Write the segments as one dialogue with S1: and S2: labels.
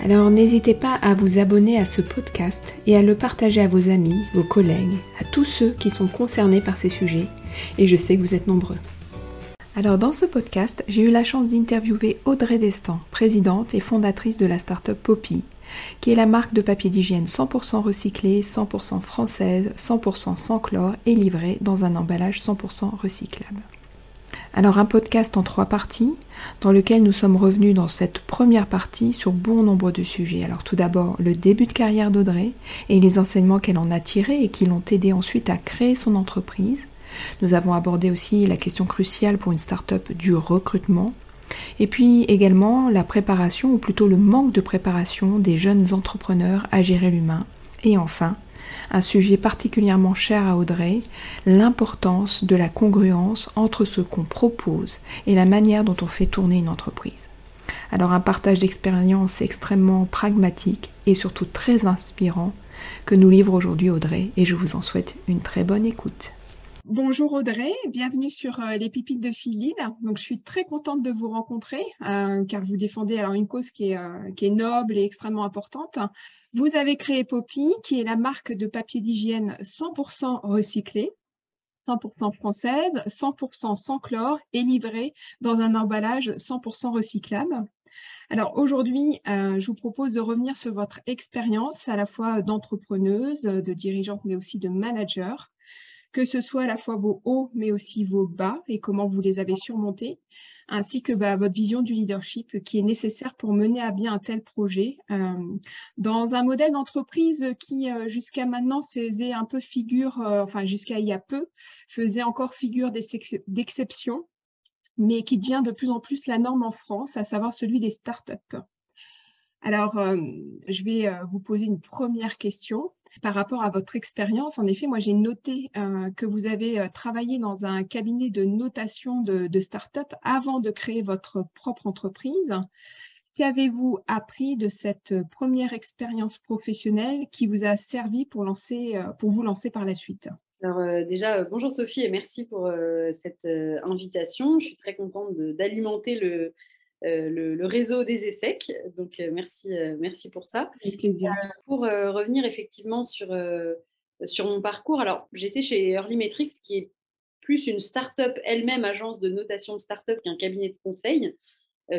S1: Alors n'hésitez pas à vous abonner à ce podcast et à le partager à vos amis, vos collègues, à tous ceux qui sont concernés par ces sujets, et je sais que vous êtes nombreux. Alors dans ce podcast, j'ai eu la chance d'interviewer Audrey Destan, présidente et fondatrice de la start-up Poppy, qui est la marque de papier d'hygiène 100% recyclé, 100% française, 100% sans chlore et livrée dans un emballage 100% recyclable. Alors un podcast en trois parties, dans lequel nous sommes revenus dans cette première partie sur bon nombre de sujets. Alors tout d'abord le début de carrière d'Audrey et les enseignements qu'elle en a tirés et qui l'ont aidé ensuite à créer son entreprise. Nous avons abordé aussi la question cruciale pour une start-up du recrutement. Et puis également la préparation, ou plutôt le manque de préparation des jeunes entrepreneurs à gérer l'humain. Et enfin, un sujet particulièrement cher à Audrey, l'importance de la congruence entre ce qu'on propose et la manière dont on fait tourner une entreprise. Alors un partage d'expérience extrêmement pragmatique et surtout très inspirant que nous livre aujourd'hui Audrey et je vous en souhaite une très bonne écoute. Bonjour Audrey, bienvenue sur euh, les Pipites de Philine. Donc je suis très contente de vous rencontrer euh, car vous défendez alors une cause qui est, euh, qui est noble et extrêmement importante. Vous avez créé Poppy qui est la marque de papier d'hygiène 100% recyclé, 100% française, 100% sans chlore et livré dans un emballage 100% recyclable. Alors aujourd'hui, je vous propose de revenir sur votre expérience à la fois d'entrepreneuse, de dirigeante, mais aussi de manager que ce soit à la fois vos hauts, mais aussi vos bas et comment vous les avez surmontés, ainsi que bah, votre vision du leadership qui est nécessaire pour mener à bien un tel projet euh, dans un modèle d'entreprise qui euh, jusqu'à maintenant faisait un peu figure, euh, enfin jusqu'à il y a peu, faisait encore figure d'exception, mais qui devient de plus en plus la norme en France, à savoir celui des startups. Alors, je vais vous poser une première question par rapport à votre expérience. En effet, moi, j'ai noté que vous avez travaillé dans un cabinet de notation de, start-up avant de créer votre propre entreprise. Qu'avez-vous appris de cette première expérience professionnelle qui vous a servi pour, lancer, pour vous lancer par la suite?
S2: Alors déjà, bonjour Sophie et merci pour cette invitation. Je suis très contente d'alimenter le, euh, le, réseau des ESSEC. Donc, euh, merci, euh, merci pour ça. pour revenir effectivement sur, sur mon parcours, alors j'étais chez Early Metrics, qui est plus une start-up elle-même, agence de notation de start-up qu'un cabinet de conseil.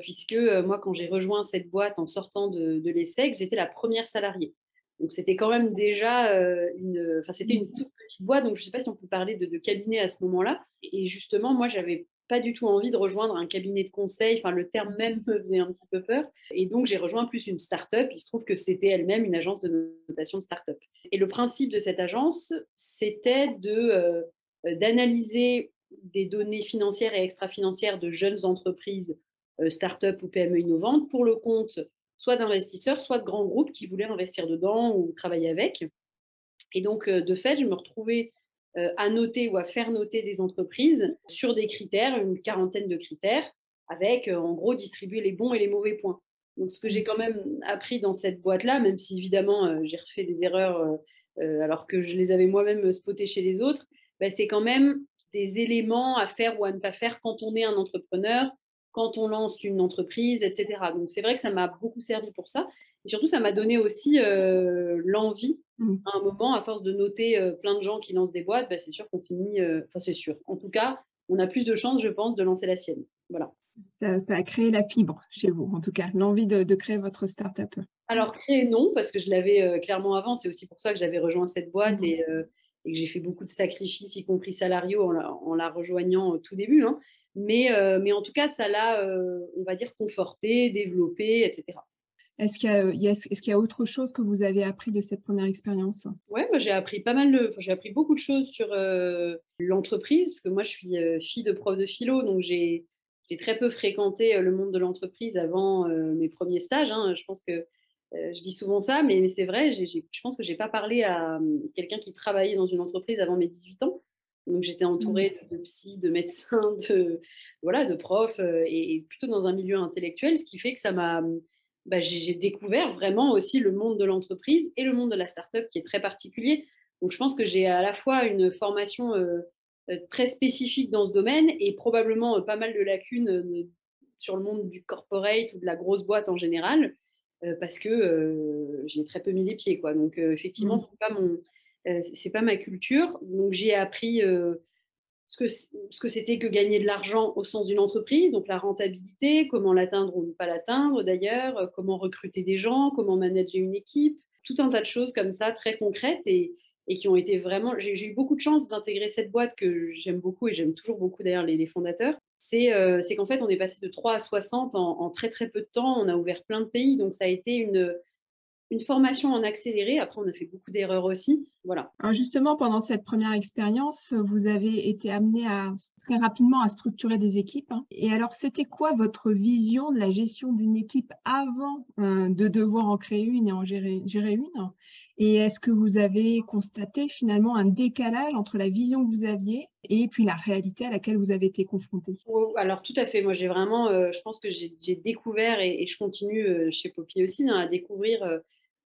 S2: puisque moi, quand j'ai rejoint cette boîte en sortant de, de l'ESSEC, j'étais la première salariée. Donc c'était quand même déjà une, enfin c'était une toute petite boîte, donc je ne sais pas si on peut parler de, de cabinet à ce moment-là. Et justement, moi, j'avais pas du tout envie de rejoindre un cabinet de conseil. Enfin, le terme même me faisait un petit peu peur. Et donc, j'ai rejoint plus une start-up. Il se trouve que c'était elle-même une agence de notation de start-up. Et le principe de cette agence, c'était de, euh, d'analyser des données financières et extra-financières de jeunes entreprises, euh, start-up ou PME innovantes, pour le compte soit d'investisseurs, soit de grands groupes qui voulaient investir dedans ou travailler avec. Et donc, euh, de fait, je me retrouvais à noter ou à faire noter des entreprises sur des critères, une quarantaine de critères, avec euh, en gros distribuer les bons et les mauvais points. Donc, ce que j'ai quand même appris dans cette boîte-là, même si évidemment euh, j'ai refait des erreurs alors que je les avais moi-même spotées chez les autres, bah, c'est quand même des éléments à faire ou à ne pas faire quand on est un entrepreneur, quand on lance une entreprise, etc. Donc, c'est vrai que ça m'a beaucoup servi pour ça. Et surtout, ça m'a donné aussi l'envie Mmh. À un moment, à force de noter euh, plein de gens qui lancent des boîtes, bah, c'est sûr qu'on finit, euh, enfin c'est sûr. En tout cas, on a plus de chances, je pense, de lancer la sienne. Voilà.
S1: Ça, a créé la fibre chez vous, en tout cas, l'envie de, créer votre start-up.
S2: Alors, créer, non, parce que je l'avais euh, clairement avant. C'est aussi pour ça que j'avais rejoint cette boîte. Mmh. Et, et que j'ai fait beaucoup de sacrifices, y compris salariaux, en la, rejoignant au tout début. Hein. Mais, mais en tout cas, ça l'a, on va dire, conforté, développé, etc.
S1: Est-ce qu'il y, est y, a autre chose que vous avez appris de cette première expérience?
S2: Oui, j'ai appris pas mal de, j'ai appris beaucoup de choses sur l'entreprise, parce que moi, je suis fille de prof de philo, donc j'ai très peu fréquenté le monde de l'entreprise avant mes premiers stages. Hein. Je pense que je dis souvent ça, mais, c'est vrai, je pense que je n'ai pas parlé à quelqu'un qui travaillait dans une entreprise avant mes 18 ans. Donc j'étais entourée mmh. de, de psy, de médecins, de, voilà, de profs, et, plutôt dans un milieu intellectuel, ce qui fait que ça m'a bah, j'ai découvert vraiment aussi le monde de l'entreprise et le monde de la start-up qui est très particulier. Donc, je pense que j'ai à la fois une formation euh, euh, très spécifique dans ce domaine et probablement euh, pas mal de lacunes sur le monde du corporate ou de la grosse boîte en général, parce que j'ai très peu mis les pieds. Quoi. Donc, effectivement, mmh. ce n'est pas, mon, pas ma culture. Donc, j'ai appris ce que, c'était que gagner de l'argent au sens d'une entreprise, donc la rentabilité, comment l'atteindre ou ne pas l'atteindre d'ailleurs, euh, comment recruter des gens, comment manager une équipe, tout un tas de choses comme ça très concrètes et, et qui ont été vraiment... J'ai eu beaucoup de chance d'intégrer cette boîte que j'aime beaucoup et j'aime toujours beaucoup d'ailleurs les, fondateurs. Euh, c'est qu'en fait, on est passé de 3 à 60 en, en, très très peu de temps, on a ouvert plein de pays, donc ça a été une, une formation en accéléré. Après, on a fait beaucoup d'erreurs aussi. Voilà.
S1: justement, pendant cette première expérience, vous avez été amené à très rapidement à structurer des équipes. Hein. Et alors, c'était quoi votre vision de la gestion d'une équipe avant euh, de devoir en créer une et en gérer, gérer une? Et est-ce que vous avez constaté finalement un décalage entre la vision que vous aviez et puis la réalité à laquelle vous avez été confronté?
S2: Alors tout à fait, moi j'ai vraiment, euh, je pense que j'ai découvert et, je continue euh, chez Poppy aussi hein, à découvrir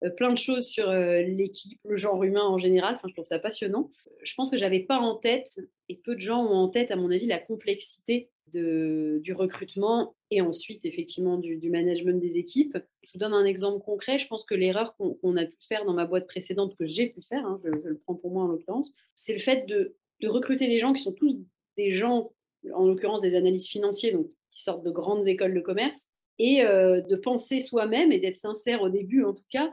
S2: plein de choses sur euh, l'équipe, le genre humain en général. Je trouve ça passionnant. Je pense que j'avais pas en tête, et peu de gens ont en tête, à mon avis, la complexité du recrutement et ensuite, effectivement, du, management des équipes. Je vous donne un exemple concret. Je pense que l'erreur qu'on a pu faire dans ma boîte précédente, que j'ai pu faire, hein, je, le prends pour moi en l'occurrence, c'est le fait de, recruter des gens qui sont tous des gens, en l'occurrence des analystes financiers, donc qui sortent de grandes écoles de commerce, et euh, de penser soi-même et d'être sincère au début en tout cas euh,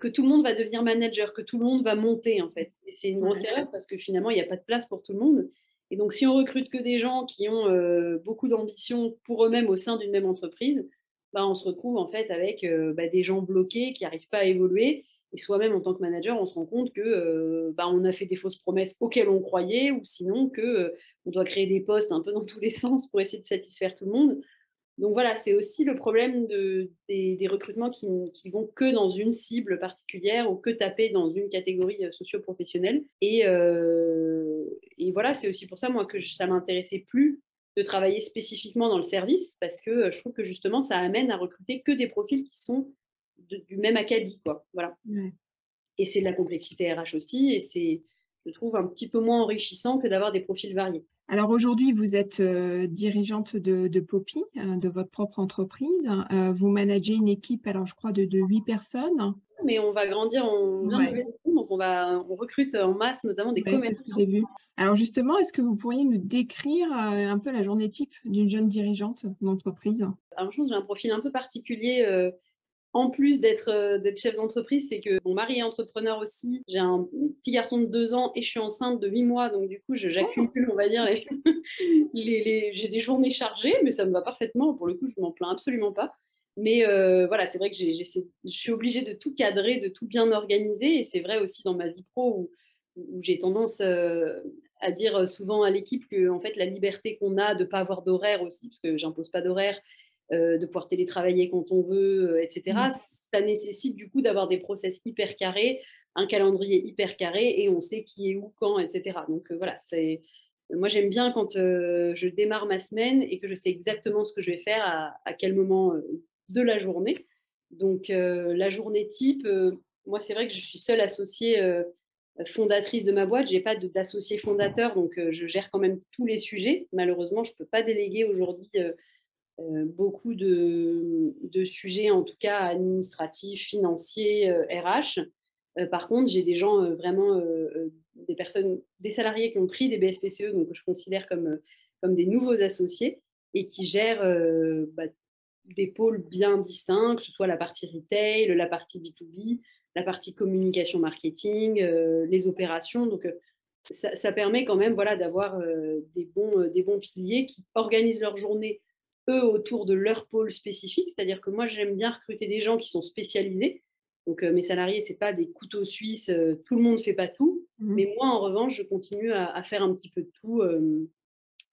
S2: que tout le monde va devenir manager, que tout le monde va monter en fait. Et c'est une grosse erreur parce que finalement, il n'y a pas de place pour tout le monde. Et donc, si on recrute que des gens qui ont euh, beaucoup d'ambition pour eux-mêmes au sein d'une même entreprise, bah, on se retrouve en fait avec euh, bah, des gens bloqués qui n'arrivent pas à évoluer. Et soi-même, en tant que manager, on se rend compte que bah, on a fait des fausses promesses auxquelles on croyait, ou sinon que on doit créer des postes un peu dans tous les sens pour essayer de satisfaire tout le monde. Donc voilà, c'est aussi le problème de, des, recrutements qui, qui, vont que dans une cible particulière ou que taper dans une catégorie euh, socio-professionnelle. Et, euh, et, voilà, c'est aussi pour ça, moi, que ça m'intéressait plus de travailler spécifiquement dans le service parce que euh, je trouve que justement, ça amène à recruter que des profils qui sont du même acabit, quoi. Voilà. Et c'est de la complexité RH aussi, et c'est, je trouve, un petit peu moins enrichissant que d'avoir des profils variés.
S1: Alors aujourd'hui, vous êtes euh, dirigeante de, de Poppy, euh, de votre propre entreprise. Euh, vous managez une équipe, alors je crois, de, huit personnes.
S2: Mais on va grandir, on donc on, va, on recrute en masse, notamment des commerçants. C'est ce que
S1: j'ai vu. Alors justement, est-ce que vous pourriez nous décrire un peu la journée type d'une jeune dirigeante d'entreprise?
S2: Alors je pense que j'ai un profil un peu particulier en plus euh, d'être chef d'entreprise, c'est que mon mari est entrepreneur aussi. J'ai un petit garçon de deux ans et je suis enceinte de huit mois. Donc, du coup, j'accumule, on va dire, les, j'ai des journées chargées, mais ça me va parfaitement. Pour le coup, je m'en plains absolument pas. Mais euh, voilà, c'est vrai que je suis obligée de tout cadrer, de tout bien organiser. Et c'est vrai aussi dans ma vie pro où, j'ai tendance euh, à dire souvent à l'équipe que en fait, la liberté qu'on a de ne pas avoir d'horaire aussi, parce que j'impose pas d'horaire, de pouvoir télétravailler quand on veut, euh, etc. Mmh. Ça nécessite du coup d'avoir des process hyper carrés, un calendrier hyper carré et on sait qui est où, quand, etc. Donc euh, voilà, c'est moi j'aime bien quand je démarre ma semaine et que je sais exactement ce que je vais faire à, quel moment de la journée. Donc la journée type, moi c'est vrai que je suis seule associée fondatrice de ma boîte, j'ai pas d'associé fondateur, donc je gère quand même tous les sujets. Malheureusement, je peux pas déléguer aujourd'hui euh, beaucoup de, sujets, en tout cas administratifs, financiers, RH. Euh, euh, par contre, j'ai des gens vraiment, des personnes, des salariés qui ont pris des BSPCE, donc que je considère comme, comme des nouveaux associés et qui gèrent bah, des pôles bien distincts, que ce soit la partie retail, la partie B2B, la partie communication marketing, les opérations. Donc, ça, permet quand même voilà, d'avoir des, bons, des bons piliers qui organisent leur journée, eux, autour de leur pôle spécifique. C'est-à-dire que moi, j'aime bien recruter des gens qui sont spécialisés. Donc, mes salariés, ce n'est pas des couteaux suisses, tout le monde ne fait pas tout. Mmh Mais moi, en revanche, je continue à, faire un petit peu de tout.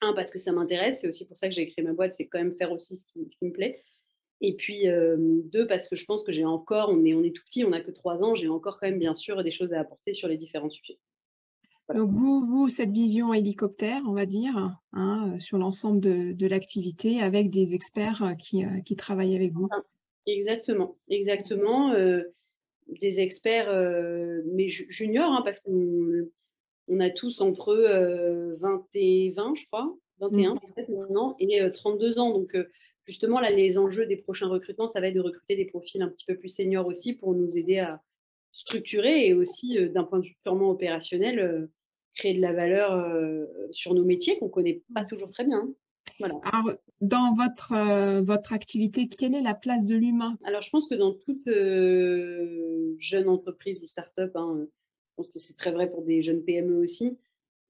S2: un, parce que ça m'intéresse, c'est aussi pour ça que j'ai créé ma boîte, c'est quand même faire aussi ce qui, me plaît. Et puis, deux, parce que je pense que j'ai encore, on est, on est tout petit, on n'a que trois ans, j'ai encore quand même, bien sûr, des choses à apporter sur les différents sujets.
S1: Donc, vous, vous, cette vision hélicoptère, on va dire, hein, sur l'ensemble de, l'activité avec des experts qui, qui, travaillent avec vous.
S2: Exactement, exactement des experts, euh, mais juniors, hein, parce qu'on on a tous entre 20 euh, et 20, je crois, 21 mmh. peut-être maintenant, et 32 euh, ans. Donc, justement, là, les enjeux des prochains recrutements, ça va être de recruter des profils un petit peu plus seniors aussi pour nous aider à structurer et aussi, d'un point de vue purement opérationnel, créer de la valeur sur nos métiers qu'on ne connaît pas mmh. toujours très bien.
S1: Alors, dans votre, euh, votre activité, quelle est la place de l'humain?
S2: Alors, je pense que dans toute euh, jeune entreprise ou start-up, hein, je pense que c'est très vrai pour des jeunes PME aussi,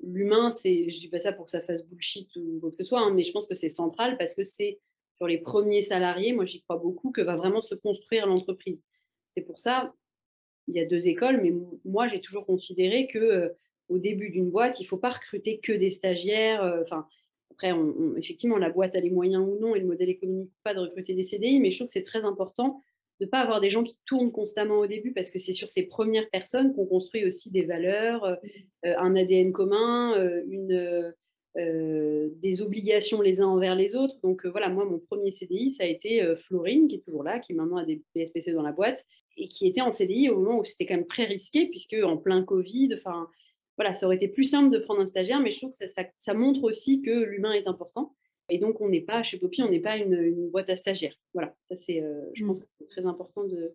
S2: l'humain, c'est, je ne dis pas ça pour que ça fasse bullshit ou quoi que ce soit, hein, mais je pense que c'est central parce que c'est sur les premiers salariés, moi j'y crois beaucoup, que va vraiment se construire l'entreprise. C'est pour ça, il y a deux écoles, mais moi j'ai toujours considéré que euh, au début d'une boîte, il ne faut pas recruter que des stagiaires. Enfin, après, effectivement, la boîte a les moyens ou non et le modèle économique pas de recruter des CDI, mais je trouve que c'est très important de ne pas avoir des gens qui tournent constamment au début parce que c'est sur ces premières personnes qu'on construit aussi des valeurs, euh, un ADN commun, euh, une, euh, des obligations les uns envers les autres. Donc voilà, moi, mon premier CDI, ça a été Florine, qui est toujours là, qui maintenant a des PSPC dans la boîte et qui était en CDI au moment où c'était quand même très risqué puisque en plein Covid, enfin voilà, ça aurait été plus simple de prendre un stagiaire, mais je trouve que ça, montre aussi que l'humain est important. Et donc, on n'est pas, chez Poppy, on n'est pas une, boîte à stagiaires. Voilà, ça c'est, euh, je pense que c'est très important de,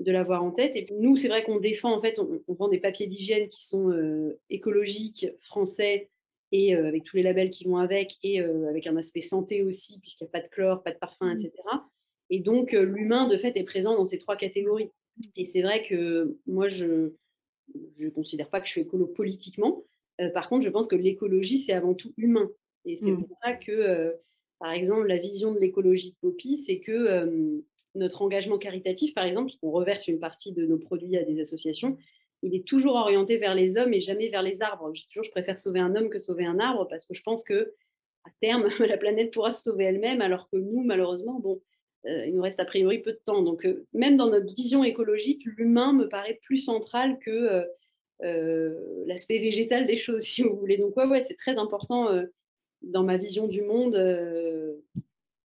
S2: l'avoir en tête. Et nous, c'est vrai qu'on défend, en fait, on, vend des papiers d'hygiène qui sont euh, écologiques, français, et euh, avec tous les labels qui vont avec, et avec un aspect santé aussi, puisqu'il n'y a pas de chlore, pas de parfum, etc. Mmh. Et donc, l'humain, de fait, est présent dans ces trois catégories. Et c'est vrai que moi, je, ne considère pas que je suis écolo politiquement. Par contre, je pense que l'écologie, c'est avant tout humain. Et c'est mmh. pour ça que, par exemple, la vision de l'écologie de Poppy, c'est que notre engagement caritatif, par exemple, parce qu'on reverse une partie de nos produits à des associations, il est toujours orienté vers les hommes et jamais vers les arbres. Je toujours, je préfère sauver un homme que sauver un arbre parce que je pense que à terme, la planète pourra se sauver elle-même, alors que nous, malheureusement, euh, il nous reste a priori peu de temps. Donc, euh, même dans notre vision écologique, l'humain me paraît plus central que euh, l'aspect végétal des choses, si vous voulez. Donc, ouais, ouais c'est très important dans ma vision du monde.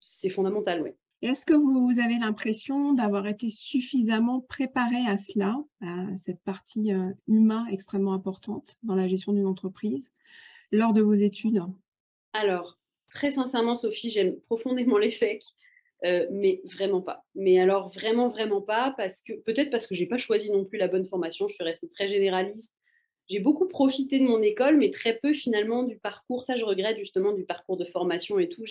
S2: c'est fondamental, ouais.
S1: Est-ce que vous avez l'impression d'avoir été suffisamment préparé à cela, à cette partie humain extrêmement importante dans la gestion d'une entreprise, lors de vos études?
S2: Alors, très sincèrement, Sophie, j'aime profondément les secs. Euh, mais vraiment pas. Mais alors vraiment, vraiment pas, parce que peut-être parce que j'ai pas choisi non plus la bonne formation, je suis restée très généraliste. J'ai beaucoup profité de mon école, mais très peu finalement du parcours. Ça, je regrette justement du parcours de formation et tout.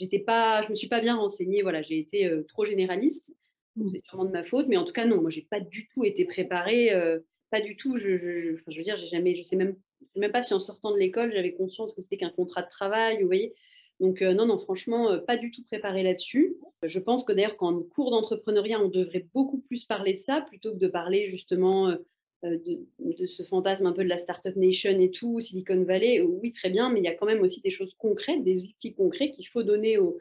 S2: J'étais pas, je me suis pas bien renseignée. Voilà, j'ai été euh, trop généraliste. Mmh. C'est sûrement de ma faute, mais en tout cas non, moi j'ai pas du tout été préparée, euh, pas du tout. Je, je, je veux dire, j'ai jamais, je sais même, même pas si en sortant de l'école j'avais conscience que c'était qu'un contrat de travail. Vous voyez, donc euh, non, non, franchement, pas du tout préparé là-dessus. Je pense que d'ailleurs, qu'en cours d'entrepreneuriat, on devrait beaucoup plus parler de ça plutôt que de parler justement euh, de, ce fantasme un peu de la Startup Nation et tout, Silicon Valley. Oui, très bien, mais il y a quand même aussi des choses concrètes, des outils concrets qu'il faut donner aux,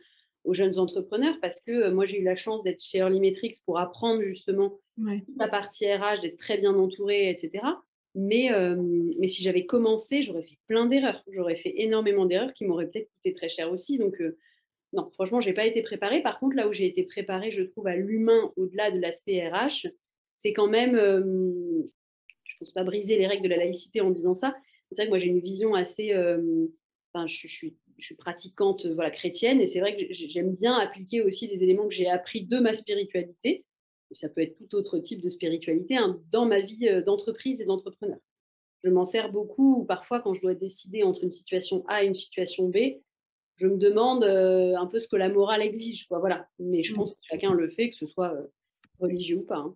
S2: jeunes entrepreneurs parce que moi, j'ai eu la chance d'être chez Early Metrics pour apprendre justement la partie RH, d'être très bien entourée, etc. Mais, mais si j'avais commencé, j'aurais fait plein d'erreurs. J'aurais fait énormément d'erreurs qui m'auraient peut-être coûté très cher aussi. Donc, non, franchement, je n'ai pas été préparée. Par contre, là où j'ai été préparée, je trouve, à l'humain au-delà de l'aspect RH, c'est quand même, pense pas briser les règles de la laïcité en disant ça. C'est vrai que moi, j'ai une vision assez. Enfin, je, suis, je suis pratiquante voilà, chrétienne et c'est vrai que j'aime bien appliquer aussi des éléments que j'ai appris de ma spiritualité ça peut être tout autre type de spiritualité, hein, dans ma vie euh, d'entreprise et d'entrepreneur. Je m'en sers beaucoup, parfois quand je dois décider entre une situation A et une situation B, je me demande euh, un peu ce que la morale exige. Quoi, voilà. Mais je mmh. pense que chacun le fait, que ce soit euh, religieux ou pas. Hein.